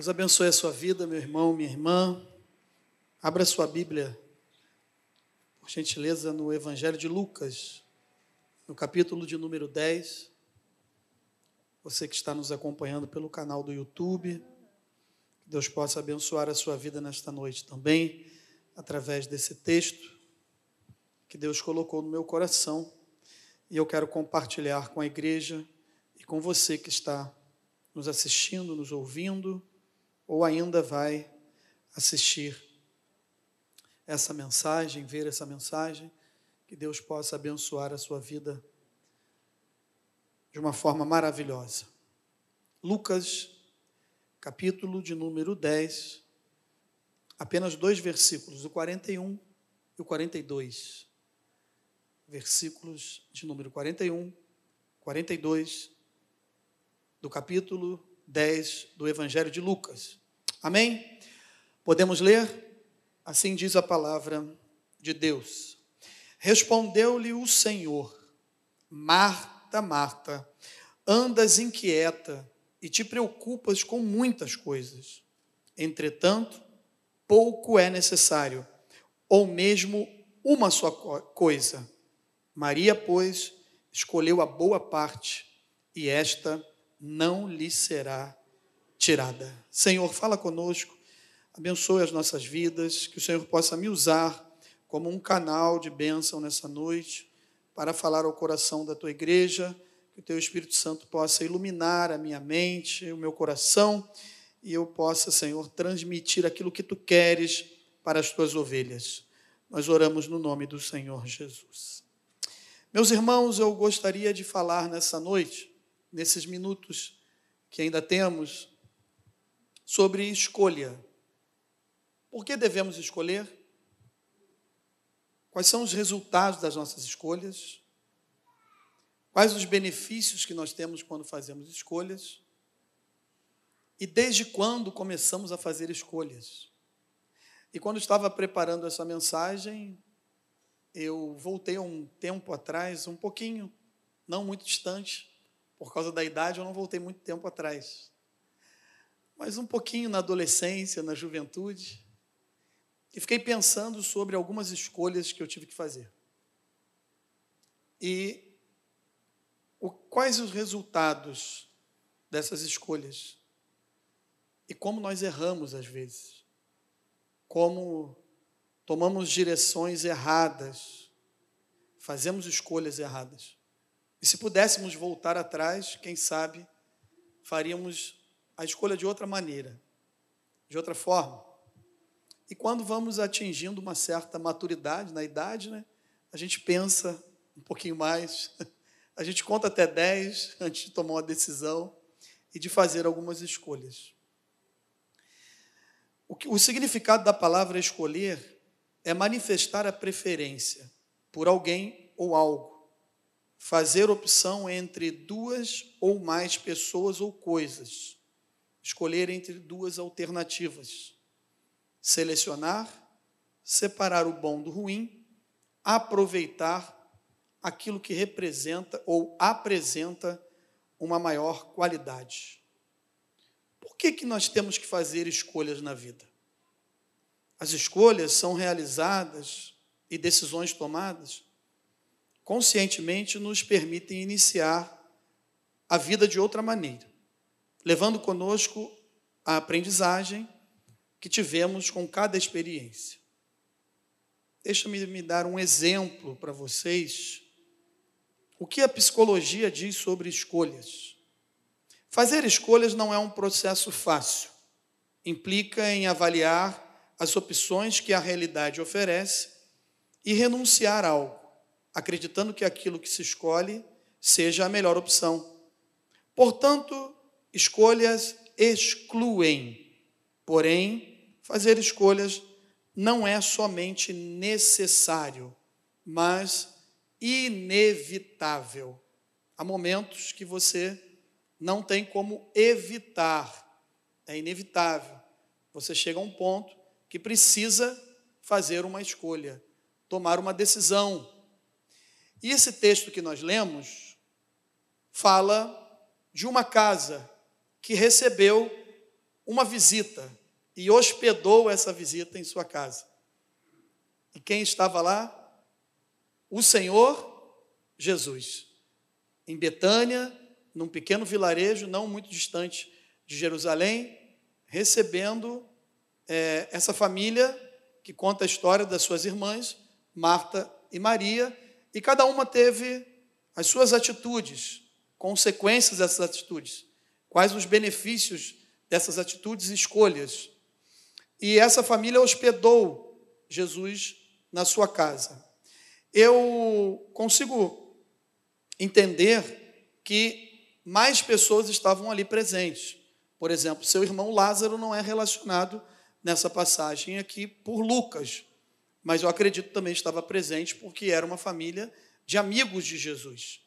Deus abençoe a sua vida, meu irmão, minha irmã. Abra sua Bíblia, por gentileza, no Evangelho de Lucas, no capítulo de número 10. Você que está nos acompanhando pelo canal do YouTube, que Deus possa abençoar a sua vida nesta noite também, através desse texto que Deus colocou no meu coração. E eu quero compartilhar com a igreja e com você que está nos assistindo, nos ouvindo ou ainda vai assistir essa mensagem, ver essa mensagem, que Deus possa abençoar a sua vida de uma forma maravilhosa. Lucas, capítulo de número 10, apenas dois versículos, o 41 e o 42. Versículos de número 41, 42 do capítulo 10 do Evangelho de Lucas. Amém? Podemos ler? Assim diz a palavra de Deus. Respondeu-lhe o Senhor: Marta, Marta, andas inquieta e te preocupas com muitas coisas. Entretanto, pouco é necessário, ou mesmo uma só coisa. Maria, pois, escolheu a boa parte, e esta não lhe será tirada. Senhor, fala conosco, abençoe as nossas vidas, que o Senhor possa me usar como um canal de bênção nessa noite para falar ao coração da tua igreja, que o teu Espírito Santo possa iluminar a minha mente, o meu coração e eu possa, Senhor, transmitir aquilo que tu queres para as tuas ovelhas. Nós oramos no nome do Senhor Jesus. Meus irmãos, eu gostaria de falar nessa noite, nesses minutos que ainda temos, sobre escolha. Por que devemos escolher? Quais são os resultados das nossas escolhas? Quais os benefícios que nós temos quando fazemos escolhas? E desde quando começamos a fazer escolhas? E quando estava preparando essa mensagem, eu voltei um tempo atrás, um pouquinho, não muito distante, por causa da idade, eu não voltei muito tempo atrás mas um pouquinho na adolescência, na juventude, e fiquei pensando sobre algumas escolhas que eu tive que fazer. E o, quais os resultados dessas escolhas? E como nós erramos às vezes? Como tomamos direções erradas, fazemos escolhas erradas. E se pudéssemos voltar atrás, quem sabe faríamos a escolha de outra maneira, de outra forma. E quando vamos atingindo uma certa maturidade na idade, né, a gente pensa um pouquinho mais, a gente conta até 10 antes de tomar uma decisão e de fazer algumas escolhas. O, que, o significado da palavra escolher é manifestar a preferência por alguém ou algo, fazer opção entre duas ou mais pessoas ou coisas escolher entre duas alternativas: selecionar, separar o bom do ruim, aproveitar aquilo que representa ou apresenta uma maior qualidade. Por que, que nós temos que fazer escolhas na vida? As escolhas são realizadas e decisões tomadas conscientemente nos permitem iniciar a vida de outra maneira levando conosco a aprendizagem que tivemos com cada experiência. Deixa-me me dar um exemplo para vocês. O que a psicologia diz sobre escolhas? Fazer escolhas não é um processo fácil. Implica em avaliar as opções que a realidade oferece e renunciar a algo, acreditando que aquilo que se escolhe seja a melhor opção. Portanto, Escolhas excluem, porém, fazer escolhas não é somente necessário, mas inevitável. Há momentos que você não tem como evitar, é inevitável. Você chega a um ponto que precisa fazer uma escolha, tomar uma decisão. E esse texto que nós lemos fala de uma casa que recebeu uma visita e hospedou essa visita em sua casa. E quem estava lá? O Senhor Jesus. Em Betânia, num pequeno vilarejo não muito distante de Jerusalém, recebendo é, essa família que conta a história das suas irmãs, Marta e Maria, e cada uma teve as suas atitudes, consequências dessas atitudes, quais os benefícios dessas atitudes e escolhas. E essa família hospedou Jesus na sua casa. Eu consigo entender que mais pessoas estavam ali presentes. Por exemplo, seu irmão Lázaro não é relacionado nessa passagem aqui por Lucas, mas eu acredito também estava presente porque era uma família de amigos de Jesus.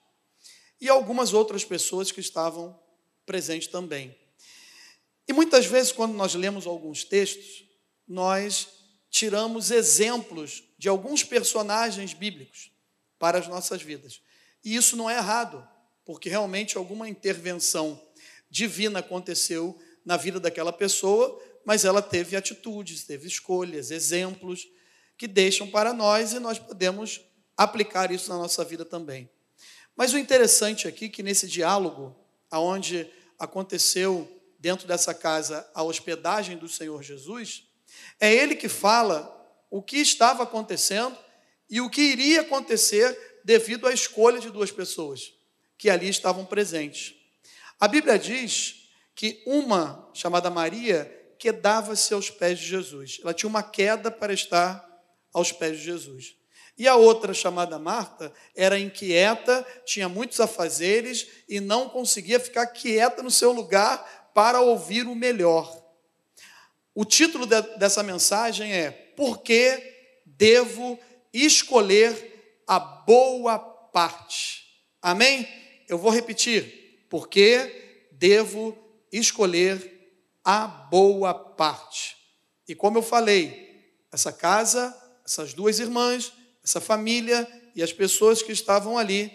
E algumas outras pessoas que estavam presentes também. E muitas vezes, quando nós lemos alguns textos, nós tiramos exemplos de alguns personagens bíblicos para as nossas vidas. E isso não é errado, porque realmente alguma intervenção divina aconteceu na vida daquela pessoa, mas ela teve atitudes, teve escolhas, exemplos que deixam para nós e nós podemos aplicar isso na nossa vida também. Mas o interessante aqui é que nesse diálogo, aonde aconteceu dentro dessa casa a hospedagem do Senhor Jesus, é ele que fala o que estava acontecendo e o que iria acontecer devido à escolha de duas pessoas que ali estavam presentes. A Bíblia diz que uma, chamada Maria, quedava-se aos pés de Jesus. Ela tinha uma queda para estar aos pés de Jesus. E a outra, chamada Marta, era inquieta, tinha muitos afazeres e não conseguia ficar quieta no seu lugar para ouvir o melhor. O título de, dessa mensagem é Por que devo escolher a boa parte? Amém? Eu vou repetir. Por que devo escolher a boa parte? E como eu falei, essa casa, essas duas irmãs, essa família e as pessoas que estavam ali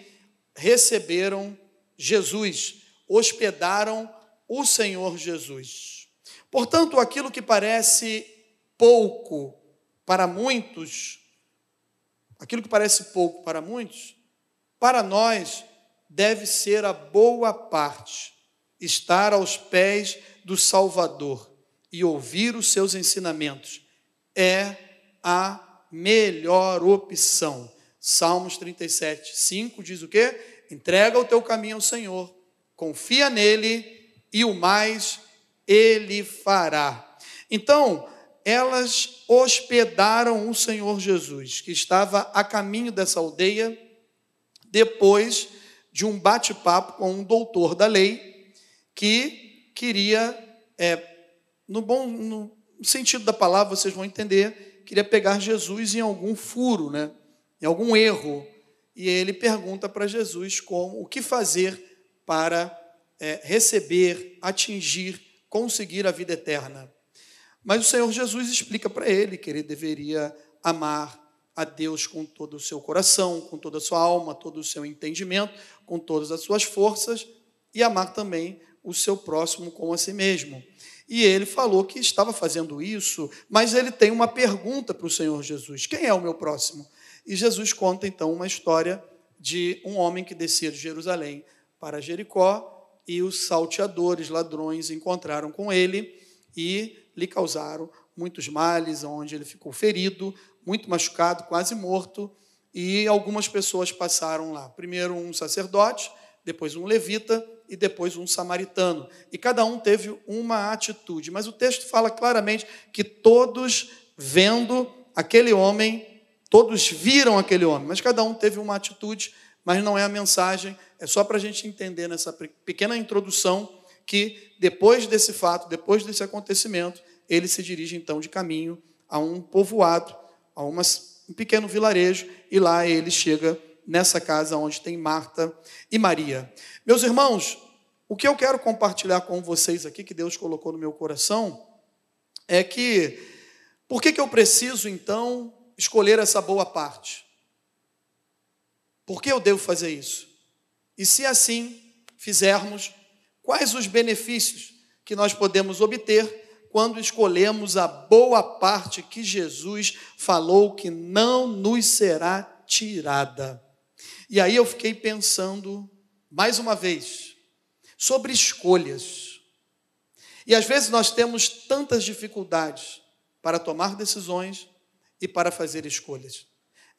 receberam Jesus, hospedaram o Senhor Jesus. Portanto, aquilo que parece pouco para muitos, aquilo que parece pouco para muitos, para nós deve ser a boa parte, estar aos pés do Salvador e ouvir os seus ensinamentos. É a melhor opção. Salmos 37, 5 diz o quê? Entrega o teu caminho ao Senhor, confia nele e o mais ele fará. Então, elas hospedaram o Senhor Jesus, que estava a caminho dessa aldeia, depois de um bate-papo com um doutor da lei, que queria, é, no bom no sentido da palavra, vocês vão entender, queria pegar Jesus em algum furo, né? em algum erro. E ele pergunta para Jesus como o que fazer para é, receber, atingir, conseguir a vida eterna. Mas o Senhor Jesus explica para ele que ele deveria amar a Deus com todo o seu coração, com toda a sua alma, todo o seu entendimento, com todas as suas forças e amar também o seu próximo como a si mesmo. E ele falou que estava fazendo isso, mas ele tem uma pergunta para o Senhor Jesus: quem é o meu próximo? E Jesus conta então uma história de um homem que descia de Jerusalém para Jericó e os salteadores, ladrões, encontraram com ele e lhe causaram muitos males, onde ele ficou ferido, muito machucado, quase morto, e algumas pessoas passaram lá. Primeiro um sacerdote, depois um levita e depois um samaritano. E cada um teve uma atitude. Mas o texto fala claramente que todos vendo aquele homem, todos viram aquele homem, mas cada um teve uma atitude, mas não é a mensagem, é só para a gente entender nessa pequena introdução que depois desse fato, depois desse acontecimento, ele se dirige então de caminho a um povoado, a uma, um pequeno vilarejo, e lá ele chega nessa casa onde tem Marta e Maria. Meus irmãos, o que eu quero compartilhar com vocês aqui, que Deus colocou no meu coração, é que, por que, que eu preciso então escolher essa boa parte? Por que eu devo fazer isso? E se assim fizermos, quais os benefícios que nós podemos obter quando escolhemos a boa parte que Jesus falou que não nos será tirada. E aí eu fiquei pensando, mais uma vez, sobre escolhas. E às vezes nós temos tantas dificuldades para tomar decisões e para fazer escolhas.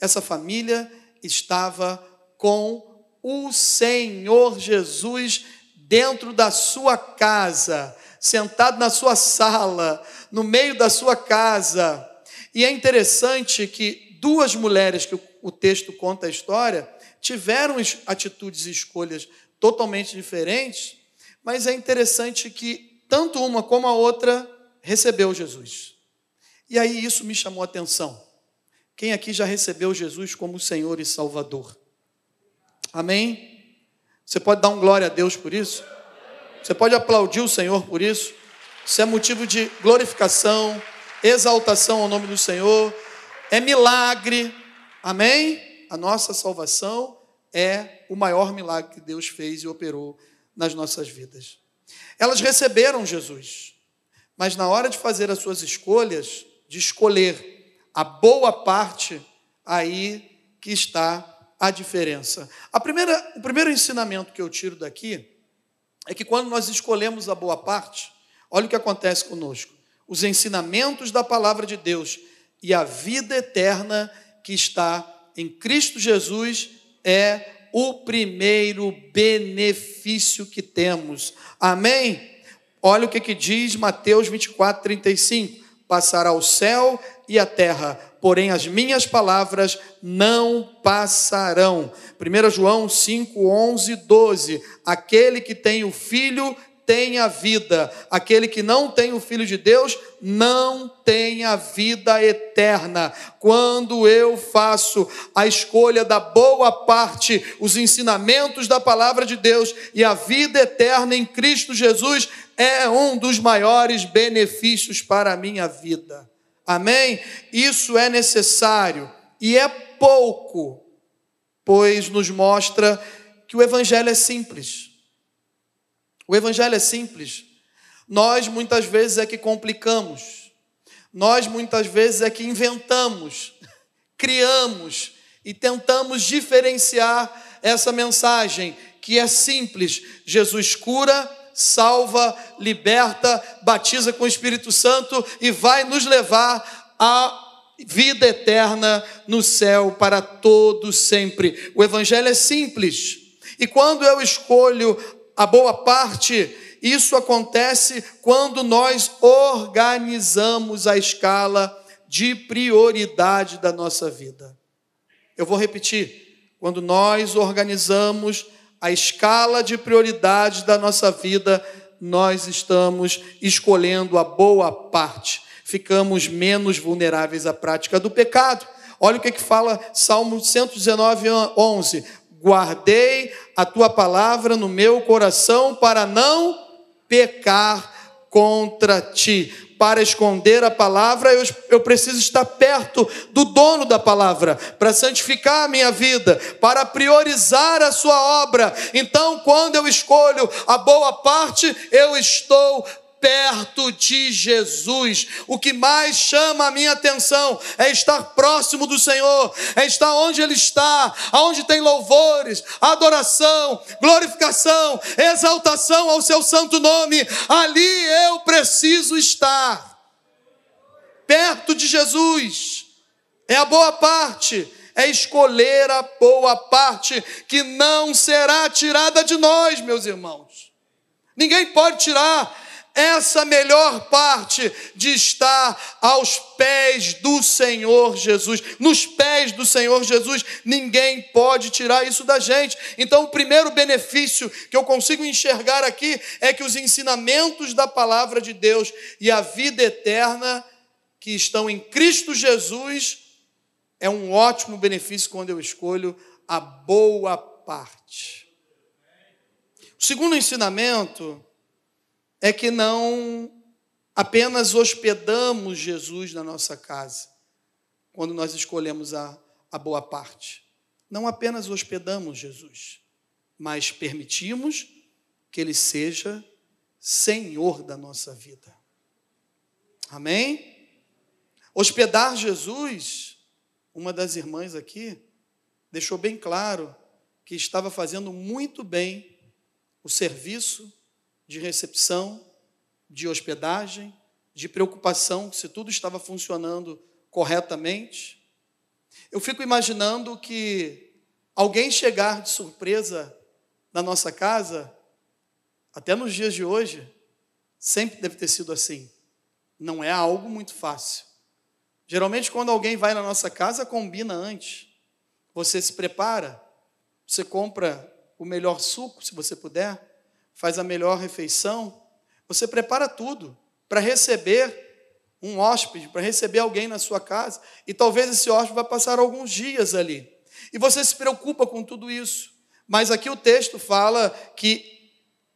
Essa família estava com o Senhor Jesus dentro da sua casa, sentado na sua sala, no meio da sua casa. E é interessante que duas mulheres que o texto conta a história tiveram atitudes e escolhas totalmente diferentes, mas é interessante que tanto uma como a outra recebeu Jesus. E aí isso me chamou a atenção. Quem aqui já recebeu Jesus como Senhor e Salvador? Amém? Você pode dar um glória a Deus por isso? Você pode aplaudir o Senhor por isso? Isso é motivo de glorificação, exaltação ao nome do Senhor, é milagre, amém? A nossa salvação é o maior milagre que Deus fez e operou nas nossas vidas. Elas receberam Jesus, mas na hora de fazer as suas escolhas, de escolher a boa parte, aí que está a diferença. A primeira, o primeiro ensinamento que eu tiro daqui é que quando nós escolhemos a boa parte, olha o que acontece conosco. Os ensinamentos da palavra de Deus e a vida eterna que está em Cristo Jesus é o primeiro benefício que temos. Amém? Olha o que, que diz Mateus 24, 35. Passará o céu e a terra, porém as minhas palavras não passarão. 1 João 5, 11, 12. Aquele que tem o filho tem a vida, aquele que não tem o filho de Deus não tem a vida eterna. Quando eu faço a escolha da boa parte, os ensinamentos da palavra de Deus e a vida eterna em Cristo Jesus, é um dos maiores benefícios para a minha vida. Amém? Isso é necessário e é pouco, pois nos mostra que o Evangelho é simples. O Evangelho é simples. Nós muitas vezes é que complicamos, nós muitas vezes é que inventamos, criamos e tentamos diferenciar essa mensagem que é simples. Jesus cura, salva, liberta, batiza com o Espírito Santo e vai nos levar à vida eterna no céu para todo sempre. O evangelho é simples. E quando eu escolho a boa parte, isso acontece quando nós organizamos a escala de prioridade da nossa vida. Eu vou repetir. Quando nós organizamos a escala de prioridades da nossa vida, nós estamos escolhendo a boa parte, ficamos menos vulneráveis à prática do pecado. Olha o que, que fala Salmo 119, 11: Guardei a tua palavra no meu coração para não pecar contra ti para esconder a palavra, eu, eu preciso estar perto do dono da palavra, para santificar a minha vida, para priorizar a sua obra. Então, quando eu escolho a boa parte, eu estou perto de Jesus. O que mais chama a minha atenção é estar próximo do Senhor, é estar onde Ele está, aonde tem louvores, adoração, glorificação, exaltação ao Seu santo nome. Ali eu preciso estar. Perto de Jesus. É a boa parte é escolher a boa parte que não será tirada de nós, meus irmãos. Ninguém pode tirar essa melhor parte de estar aos pés do Senhor Jesus, nos pés do Senhor Jesus, ninguém pode tirar isso da gente. Então, o primeiro benefício que eu consigo enxergar aqui é que os ensinamentos da palavra de Deus e a vida eterna que estão em Cristo Jesus é um ótimo benefício quando eu escolho a boa parte. O segundo ensinamento é que não apenas hospedamos Jesus na nossa casa, quando nós escolhemos a, a boa parte. Não apenas hospedamos Jesus, mas permitimos que ele seja Senhor da nossa vida. Amém? Hospedar Jesus, uma das irmãs aqui, deixou bem claro que estava fazendo muito bem o serviço de recepção, de hospedagem, de preocupação se tudo estava funcionando corretamente. Eu fico imaginando que alguém chegar de surpresa na nossa casa, até nos dias de hoje, sempre deve ter sido assim. Não é algo muito fácil. Geralmente, quando alguém vai na nossa casa, combina antes. Você se prepara, você compra o melhor suco, se você puder, faz a melhor refeição, você prepara tudo para receber um hóspede, para receber alguém na sua casa, e talvez esse hóspede vai passar alguns dias ali. E você se preocupa com tudo isso. Mas aqui o texto fala que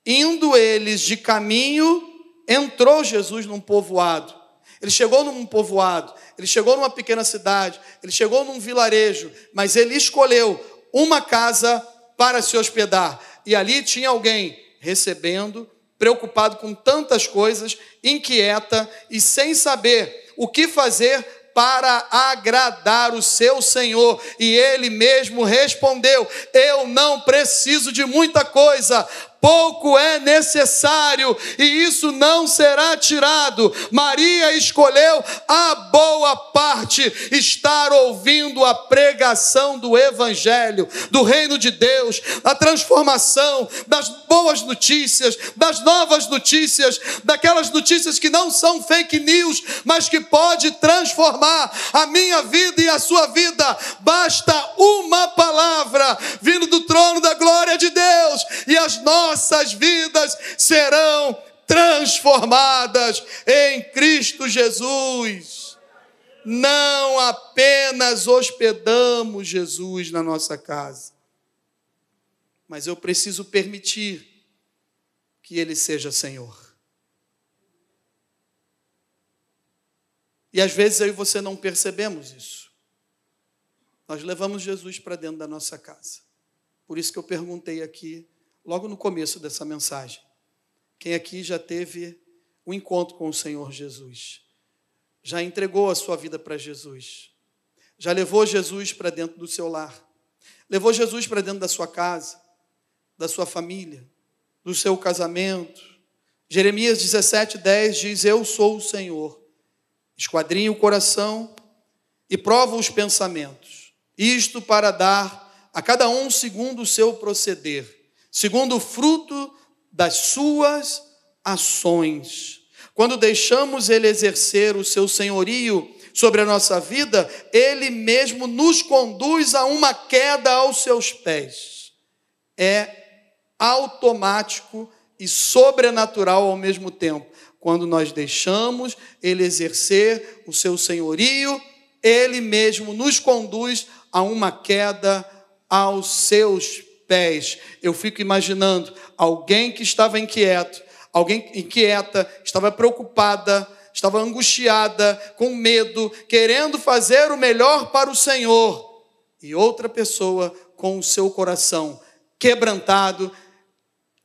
indo eles de caminho, entrou Jesus num povoado. Ele chegou num povoado, ele chegou numa pequena cidade, ele chegou num vilarejo, mas ele escolheu uma casa para se hospedar. E ali tinha alguém recebendo, preocupado com tantas coisas, inquieta e sem saber o que fazer para agradar o seu Senhor. E ele mesmo respondeu: Eu não preciso de muita coisa, pouco é necessário e isso não será tirado. Maria escolheu a boa parte, estar ouvindo a pregação do Evangelho, do reino de Deus, a transformação das boas notícias, das novas notícias, daquelas notícias que não são fake news, mas que pode transformar a minha vida e a sua vida. Basta uma palavra vindo do trono da glória de Deus e as nossas nossas vidas serão transformadas em Cristo Jesus. Não apenas hospedamos Jesus na nossa casa, mas eu preciso permitir que Ele seja Senhor. E às vezes eu e você não percebemos isso. Nós levamos Jesus para dentro da nossa casa. Por isso que eu perguntei aqui logo no começo dessa mensagem. Quem aqui já teve um encontro com o Senhor Jesus? Já entregou a sua vida para Jesus? Já levou Jesus para dentro do seu lar? Levou Jesus para dentro da sua casa, da sua família, do seu casamento? Jeremias 17, 10 diz: Eu sou o Senhor, esquadrinho o coração e prova os pensamentos, isto para dar a cada um segundo o seu proceder segundo o fruto das suas ações. Quando deixamos Ele exercer o seu senhorio sobre a nossa vida, Ele mesmo nos conduz a uma queda aos seus pés. É automático e sobrenatural ao mesmo tempo. Quando nós deixamos Ele exercer o seu senhorio, Ele mesmo nos conduz a uma queda aos seus pés pés. Eu fico imaginando alguém que estava inquieto, alguém inquieta, estava preocupada, estava angustiada, com medo, querendo fazer o melhor para o Senhor, e outra pessoa com o seu coração quebrantado,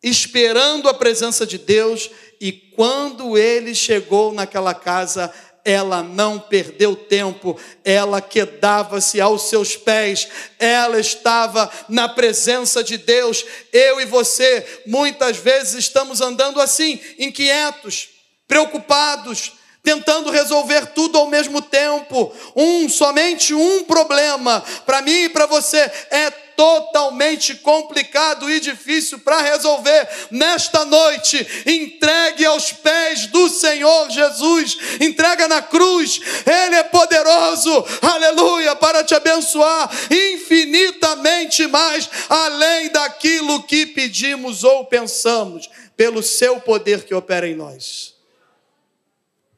esperando a presença de Deus, e quando ele chegou naquela casa, ela não perdeu tempo, ela quedava-se aos seus pés, ela estava na presença de Deus. Eu e você, muitas vezes, estamos andando assim, inquietos, preocupados, tentando resolver tudo ao mesmo tempo. Um, somente um problema, para mim e para você, é totalmente complicado e difícil para resolver nesta noite. Entregue aos pés do Senhor Jesus, entrega na cruz, Ele é poderoso, aleluia, para te abençoar infinitamente mais, além daquilo que pedimos ou pensamos, pelo seu poder que opera em nós.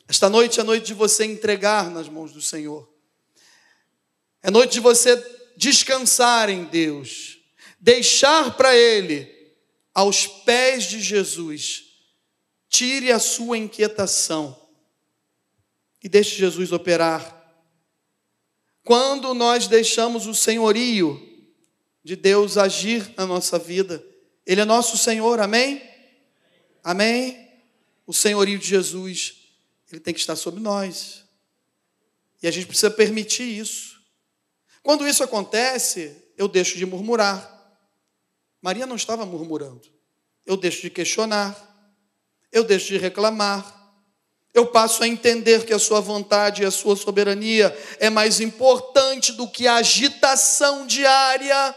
Esta noite é noite de você entregar nas mãos do Senhor. É noite de você descansar em Deus, deixar para Ele, aos pés de Jesus, tire a sua inquietação e deixe Jesus operar. Quando nós deixamos o senhorio de Deus agir na nossa vida, Ele é nosso Senhor, amém? Amém? o senhorio de Jesus, ele tem que estar sobre nós. E a gente precisa permitir isso. Quando isso acontece, eu deixo de murmurar. Maria não estava murmurando. Eu deixo de questionar. Eu deixo de reclamar. Eu passo a entender que a sua vontade e a sua soberania é mais importante do que a agitação diária.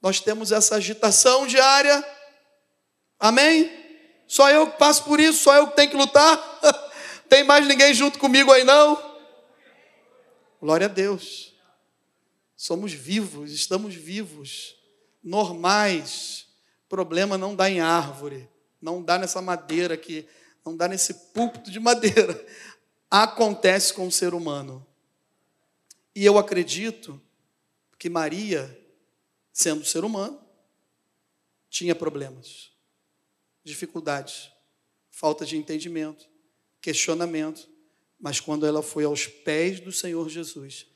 Nós temos essa agitação diária. Amém? Só eu que passo por isso, só eu que tenho que lutar. Tem mais ninguém junto comigo aí não? Glória a Deus. Somos vivos, estamos vivos, normais. Problema não dá em árvore, não dá nessa madeira aqui, não dá nesse púlpito de madeira. Acontece com o ser humano. E eu acredito que Maria, sendo ser humano, tinha problemas, dificuldades, falta de entendimento, questionamento. Mas quando ela foi aos pés do Senhor Jesus,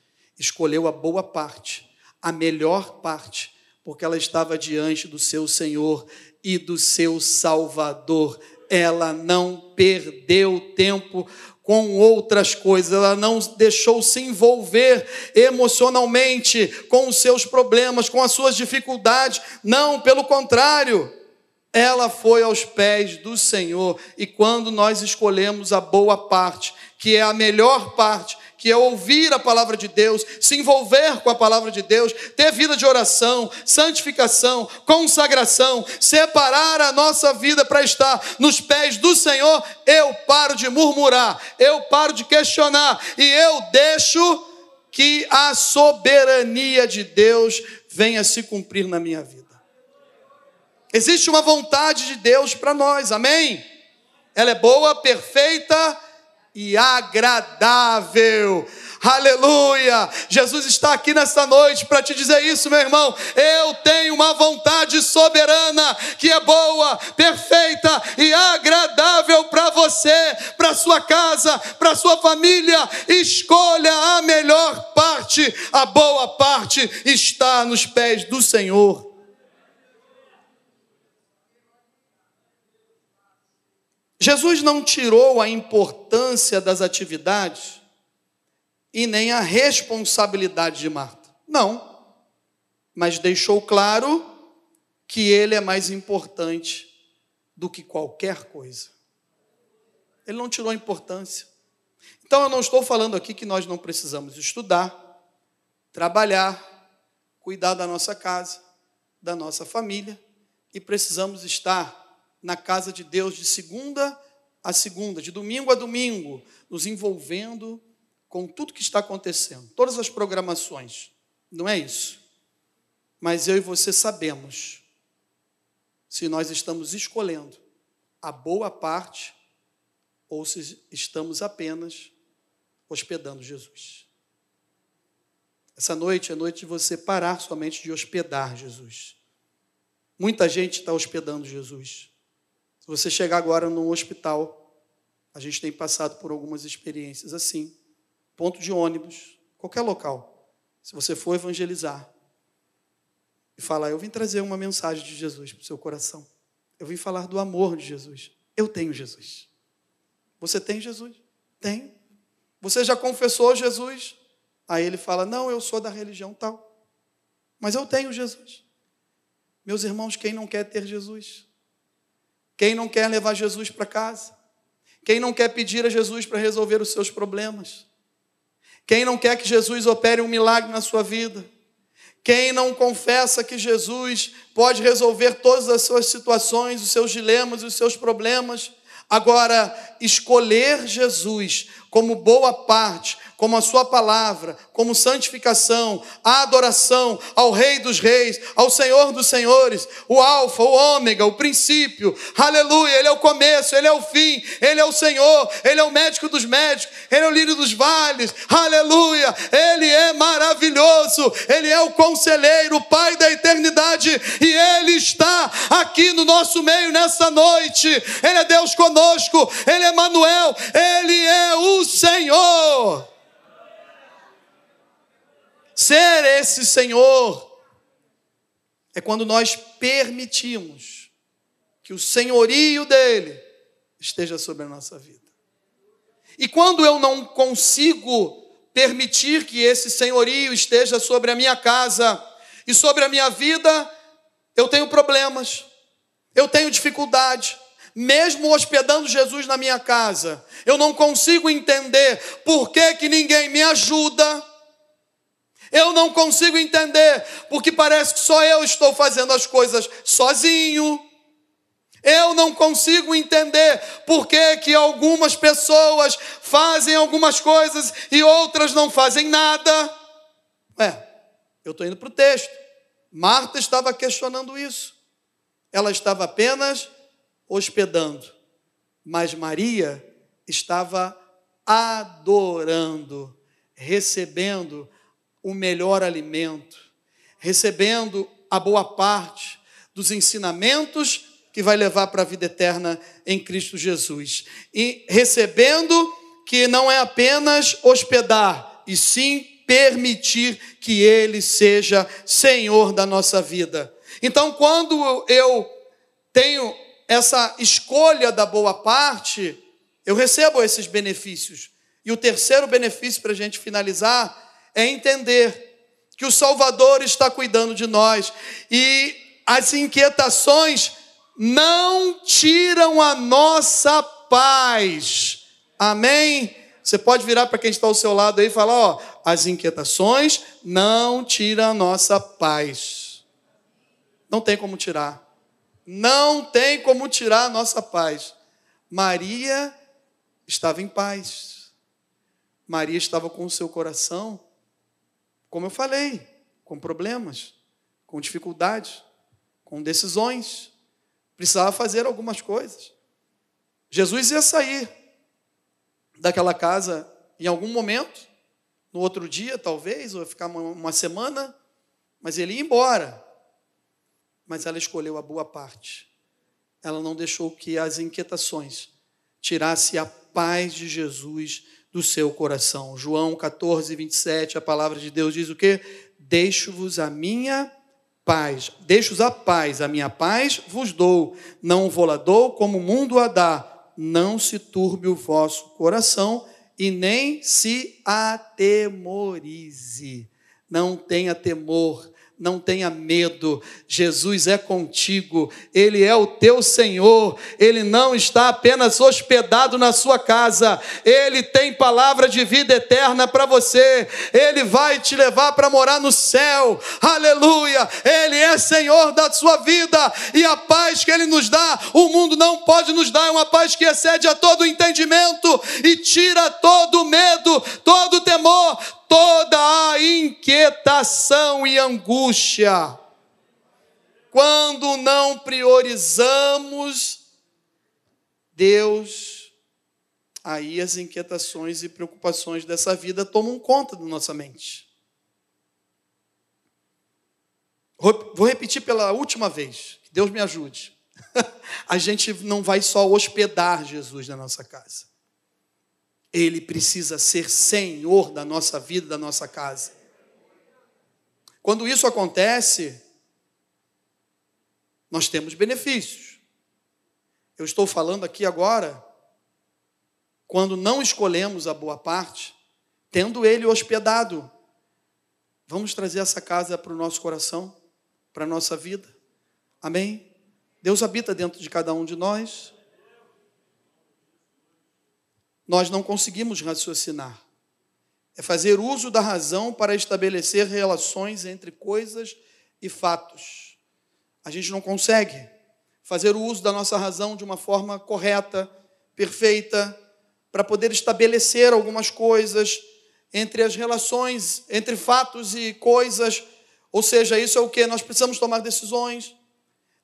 escolheu a boa parte, a melhor parte, porque ela estava diante do seu Senhor e do seu Salvador. Ela não perdeu tempo com outras coisas, ela não deixou se envolver emocionalmente com os seus problemas, com as suas dificuldades. Não, pelo contrário, ela foi aos pés do Senhor. E quando nós escolhemos a boa parte, que é a melhor parte, que é ouvir a palavra de Deus, se envolver com a palavra de Deus, ter vida de oração, santificação, consagração, separar a nossa vida para estar nos pés do Senhor, eu paro de murmurar, eu paro de questionar e eu deixo que a soberania de Deus venha se cumprir na minha vida. Existe uma vontade de Deus para nós, amém? Ela é boa, perfeita e agradável. Aleluia! Jesus está aqui nessa noite para te dizer isso, meu irmão. Eu tenho uma vontade soberana que é boa, perfeita e agradável para você, para sua casa, para sua família. Escolha a melhor parte. A boa parte está nos pés do Senhor. Jesus não tirou a importância das atividades e nem a responsabilidade de Marta. Não. Mas deixou claro que ele é mais importante do que qualquer coisa. Ele não tirou a importância. Então eu não estou falando aqui que nós não precisamos estudar, trabalhar, cuidar da nossa casa, da nossa família e precisamos estar na casa de Deus de segunda a segunda, de domingo a domingo, nos envolvendo com tudo que está acontecendo, todas as programações. Não é isso. Mas eu e você sabemos se nós estamos escolhendo a boa parte ou se estamos apenas hospedando Jesus. Essa noite é noite de você parar somente de hospedar Jesus. Muita gente está hospedando Jesus você chegar agora num hospital, a gente tem passado por algumas experiências assim, ponto de ônibus, qualquer local. Se você for evangelizar e falar, eu vim trazer uma mensagem de Jesus para o seu coração. Eu vim falar do amor de Jesus. Eu tenho Jesus. Você tem Jesus? Tem. Você já confessou Jesus? Aí ele fala: Não, eu sou da religião tal. Mas eu tenho Jesus. Meus irmãos, quem não quer ter Jesus? Quem não quer levar Jesus para casa? Quem não quer pedir a Jesus para resolver os seus problemas? Quem não quer que Jesus opere um milagre na sua vida? Quem não confessa que Jesus pode resolver todas as suas situações, os seus dilemas, os seus problemas? Agora, escolher Jesus como boa parte, como a sua palavra, como santificação, a adoração ao Rei dos Reis, ao Senhor dos Senhores, o Alfa, o Ômega, o princípio, aleluia, Ele é o começo, Ele é o fim, Ele é o Senhor, Ele é o médico dos médicos, Ele é o lírio dos vales, aleluia, Ele é maravilhoso, Ele é o conselheiro, o Pai da eternidade, e Ele está aqui no nosso meio nessa noite, Ele é Deus conosco, Ele é Manuel, Ele é o Senhor. Ser esse Senhor é quando nós permitimos que o senhorio dele esteja sobre a nossa vida. E quando eu não consigo permitir que esse senhorio esteja sobre a minha casa e sobre a minha vida, eu tenho problemas, eu tenho dificuldade. Mesmo hospedando Jesus na minha casa, eu não consigo entender por que, que ninguém me ajuda. Eu não consigo entender, porque parece que só eu estou fazendo as coisas sozinho. Eu não consigo entender por que, que algumas pessoas fazem algumas coisas e outras não fazem nada. É, eu estou indo para o texto. Marta estava questionando isso. Ela estava apenas hospedando, mas Maria estava adorando, recebendo o melhor alimento, recebendo a boa parte dos ensinamentos que vai levar para a vida eterna em Cristo Jesus. E recebendo que não é apenas hospedar, e sim permitir que Ele seja Senhor da nossa vida. Então, quando eu tenho essa escolha da boa parte, eu recebo esses benefícios. E o terceiro benefício, para a gente finalizar, é entender que o Salvador está cuidando de nós e as inquietações não tiram a nossa paz. Amém? Você pode virar para quem está ao seu lado aí e falar: ó, as inquietações não tiram a nossa paz. Não tem como tirar. Não tem como tirar a nossa paz. Maria estava em paz. Maria estava com o seu coração, como eu falei, com problemas, com dificuldades, com decisões precisava fazer algumas coisas. Jesus ia sair daquela casa em algum momento, no outro dia, talvez, ou ficar uma semana, mas ele ia embora. Mas ela escolheu a boa parte. Ela não deixou que as inquietações tirasse a paz de Jesus do seu coração. João 14, 27, a palavra de Deus diz o quê? Deixo-vos a minha paz. Deixo-os a paz, a minha paz vos dou. Não vou lá dou como o mundo a dá. Não se turbe o vosso coração e nem se atemorize. Não tenha temor, não tenha medo, Jesus é contigo, Ele é o teu Senhor, Ele não está apenas hospedado na sua casa, Ele tem palavra de vida eterna para você, Ele vai te levar para morar no céu, aleluia, Ele é Senhor da sua vida, e a paz que Ele nos dá, o mundo não pode nos dar, é uma paz que excede a todo entendimento e tira todo medo, todo temor, toda a inquietação e angústia. Quando não priorizamos Deus, aí as inquietações e preocupações dessa vida tomam conta da nossa mente. Vou repetir pela última vez, que Deus me ajude. A gente não vai só hospedar Jesus na nossa casa. Ele precisa ser senhor da nossa vida, da nossa casa. Quando isso acontece, nós temos benefícios. Eu estou falando aqui agora, quando não escolhemos a boa parte, tendo ele hospedado, vamos trazer essa casa para o nosso coração, para a nossa vida. Amém? Deus habita dentro de cada um de nós nós não conseguimos raciocinar. É fazer uso da razão para estabelecer relações entre coisas e fatos. A gente não consegue fazer o uso da nossa razão de uma forma correta, perfeita, para poder estabelecer algumas coisas entre as relações, entre fatos e coisas. Ou seja, isso é o que? Nós precisamos tomar decisões.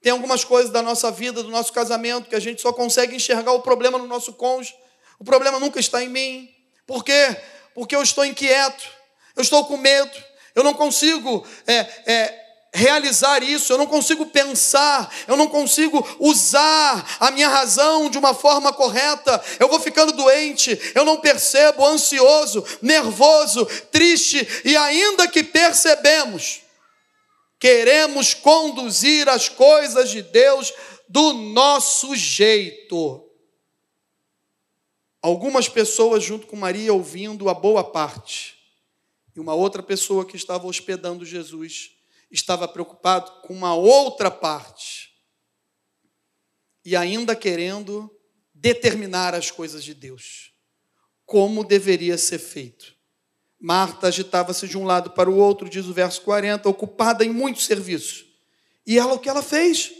Tem algumas coisas da nossa vida, do nosso casamento, que a gente só consegue enxergar o problema no nosso cônjuge o problema nunca está em mim. Por quê? Porque eu estou inquieto, eu estou com medo, eu não consigo é, é, realizar isso, eu não consigo pensar, eu não consigo usar a minha razão de uma forma correta, eu vou ficando doente, eu não percebo, ansioso, nervoso, triste, e ainda que percebemos, queremos conduzir as coisas de Deus do nosso jeito. Algumas pessoas junto com Maria ouvindo a boa parte. E uma outra pessoa que estava hospedando Jesus estava preocupado com uma outra parte. E ainda querendo determinar as coisas de Deus, como deveria ser feito. Marta agitava-se de um lado para o outro, diz o verso 40, ocupada em muitos serviços. E ela o que ela fez?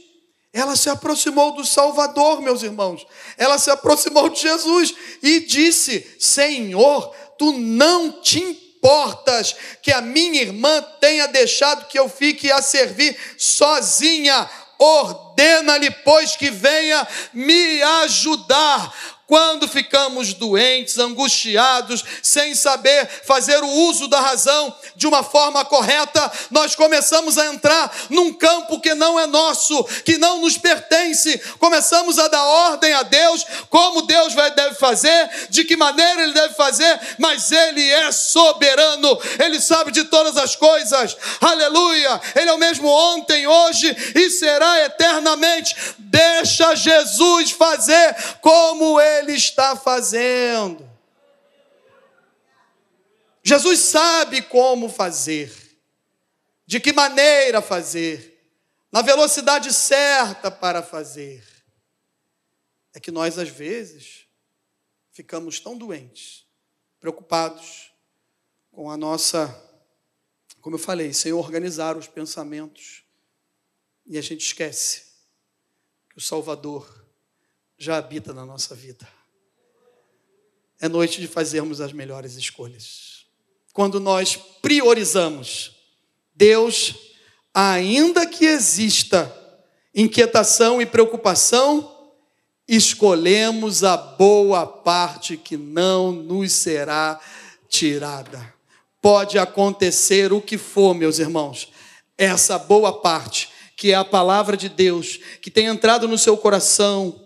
Ela se aproximou do Salvador, meus irmãos. Ela se aproximou de Jesus e disse: Senhor, tu não te importas que a minha irmã tenha deixado que eu fique a servir sozinha. Ordena-lhe, pois, que venha me ajudar quando ficamos doentes, angustiados, sem saber fazer o uso da razão de uma forma correta, nós começamos a entrar num campo que não é nosso, que não nos pertence. Começamos a dar ordem a Deus, como Deus vai, deve fazer, de que maneira Ele deve fazer, mas Ele é soberano, Ele sabe de todas as coisas. Aleluia! Ele é o mesmo ontem, hoje e será eternamente. Deixa Jesus fazer como Ele ele está fazendo. Jesus sabe como fazer, de que maneira fazer, na velocidade certa para fazer. É que nós, às vezes, ficamos tão doentes, preocupados com a nossa, como eu falei, sem organizar os pensamentos, e a gente esquece que o Salvador já habita na nossa vida. É noite de fazermos as melhores escolhas. Quando nós priorizamos Deus, ainda que exista inquietação e preocupação, escolhemos a boa parte que não nos será tirada. Pode acontecer o que for, meus irmãos, essa boa parte, que é a palavra de Deus, que tem entrado no seu coração,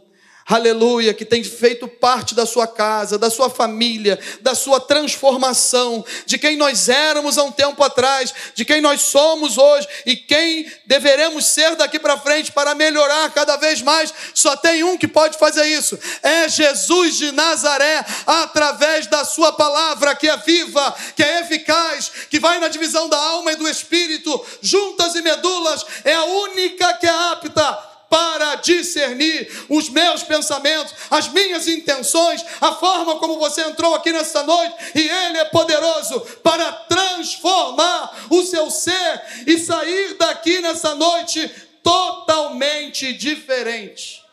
aleluia, que tem feito parte da sua casa, da sua família, da sua transformação, de quem nós éramos há um tempo atrás, de quem nós somos hoje e quem deveremos ser daqui para frente para melhorar cada vez mais. Só tem um que pode fazer isso: é Jesus de Nazaré, através da Sua palavra que é viva, que é eficaz, que vai na divisão da alma e do espírito, juntas e medulas, é a única que é apta para discernir os meus pensamentos, as minhas intenções, a forma como você entrou aqui nesta noite, e Ele é poderoso para transformar o seu ser e sair daqui nessa noite totalmente diferente.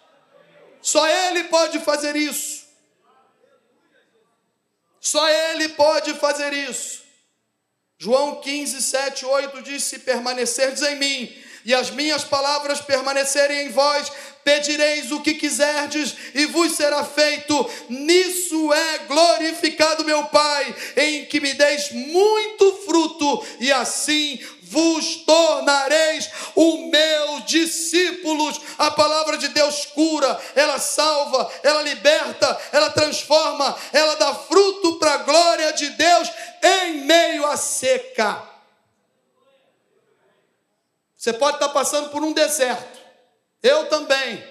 Só Ele pode fazer isso. Só Ele pode fazer isso. João 15, 7, 8 diz: Se permanecerdes em mim e as minhas palavras permanecerem em vós, pedireis o que quiserdes e vos será feito. Nisso é glorificado meu Pai, em que me deis muito fruto, e assim vos tornareis o meu discípulos. A palavra de Deus cura, ela salva, ela liberta, ela transforma, ela dá fruto para a glória de Deus em meio à seca. Você pode estar passando por um deserto. Eu também.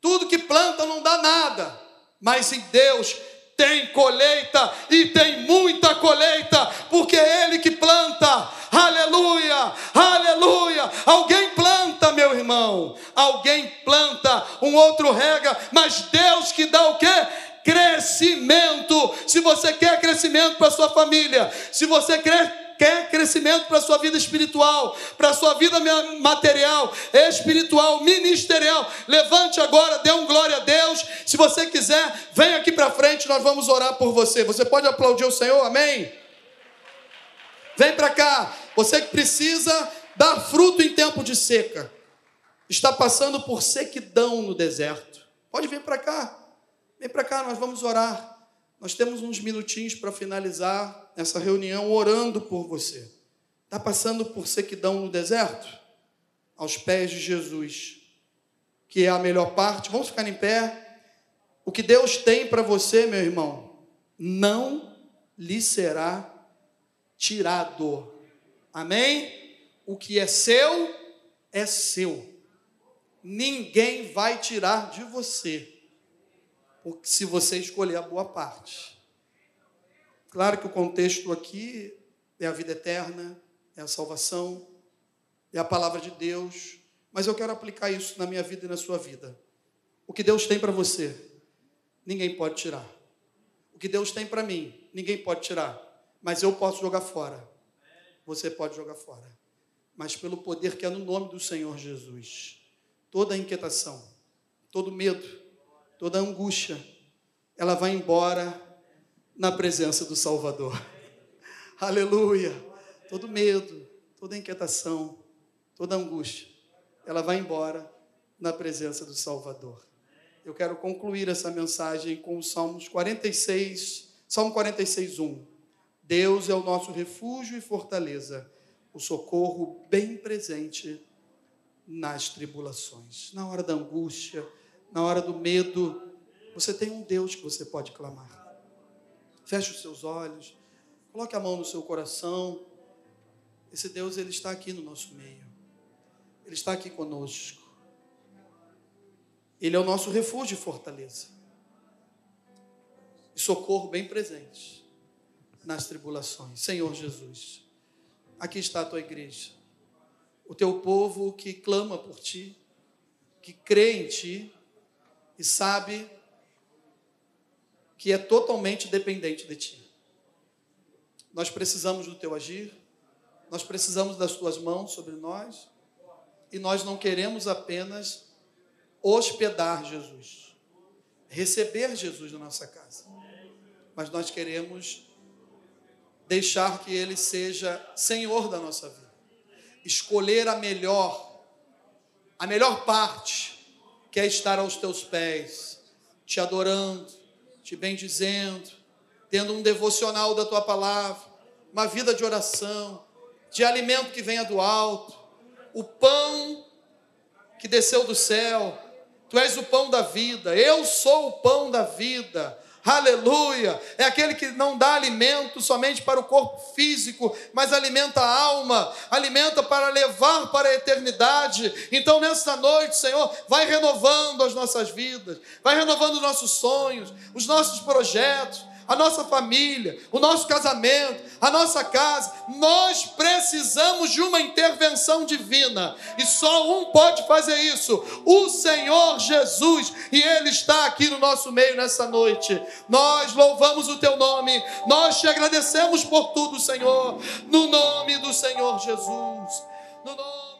Tudo que planta não dá nada. Mas em Deus tem colheita e tem muita colheita, porque é Ele que planta. Aleluia, aleluia. Alguém planta, meu irmão. Alguém planta, um outro rega, mas Deus que dá o quê? Crescimento. Se você quer crescimento para sua família, se você quer quer crescimento para a sua vida espiritual, para a sua vida material, espiritual, ministerial, levante agora, dê um glória a Deus. Se você quiser, vem aqui para frente, nós vamos orar por você. Você pode aplaudir o Senhor, amém? Vem para cá, você que precisa dar fruto em tempo de seca, está passando por sequidão no deserto. Pode vir para cá, vem para cá, nós vamos orar. Nós temos uns minutinhos para finalizar essa reunião orando por você. Está passando por sequidão no deserto? Aos pés de Jesus, que é a melhor parte. Vamos ficar em pé. O que Deus tem para você, meu irmão, não lhe será tirado. Amém? O que é seu, é seu. Ninguém vai tirar de você se você escolher a boa parte. Claro que o contexto aqui é a vida eterna, é a salvação, é a palavra de Deus, mas eu quero aplicar isso na minha vida e na sua vida. O que Deus tem para você, ninguém pode tirar. O que Deus tem para mim, ninguém pode tirar, mas eu posso jogar fora. Você pode jogar fora. Mas pelo poder que é no nome do Senhor Jesus, toda inquietação, todo medo, toda angústia, ela vai embora na presença do Salvador. Aleluia! Todo medo, toda inquietação, toda angústia, ela vai embora na presença do Salvador. Eu quero concluir essa mensagem com o Salmos 46, Salmo 46, 1. Deus é o nosso refúgio e fortaleza, o socorro bem presente nas tribulações. Na hora da angústia, na hora do medo, você tem um Deus que você pode clamar. Feche os seus olhos, coloque a mão no seu coração. Esse Deus, ele está aqui no nosso meio. Ele está aqui conosco. Ele é o nosso refúgio e fortaleza. E socorro bem presente nas tribulações. Senhor Jesus, aqui está a tua igreja. O teu povo que clama por ti, que crê em ti e sabe que é totalmente dependente de Ti. Nós precisamos do Teu agir, nós precisamos das Tuas mãos sobre nós, e nós não queremos apenas hospedar Jesus, receber Jesus na nossa casa, mas nós queremos deixar que Ele seja Senhor da nossa vida, escolher a melhor, a melhor parte, que é estar aos Teus pés, te adorando, te bendizendo, tendo um devocional da tua palavra, uma vida de oração, de alimento que venha do alto, o pão que desceu do céu. Tu és o pão da vida, eu sou o pão da vida aleluia. É aquele que não dá alimento somente para o corpo físico, mas alimenta a alma, alimenta para levar para a eternidade. Então, nesta noite, Senhor, vai renovando as nossas vidas, vai renovando os nossos sonhos, os nossos projetos a nossa família, o nosso casamento, a nossa casa. Nós precisamos de uma intervenção divina e só um pode fazer isso: o Senhor Jesus, e Ele está aqui no nosso meio nessa noite. Nós louvamos o Teu nome, nós te agradecemos por tudo, Senhor, no nome do Senhor Jesus. No nome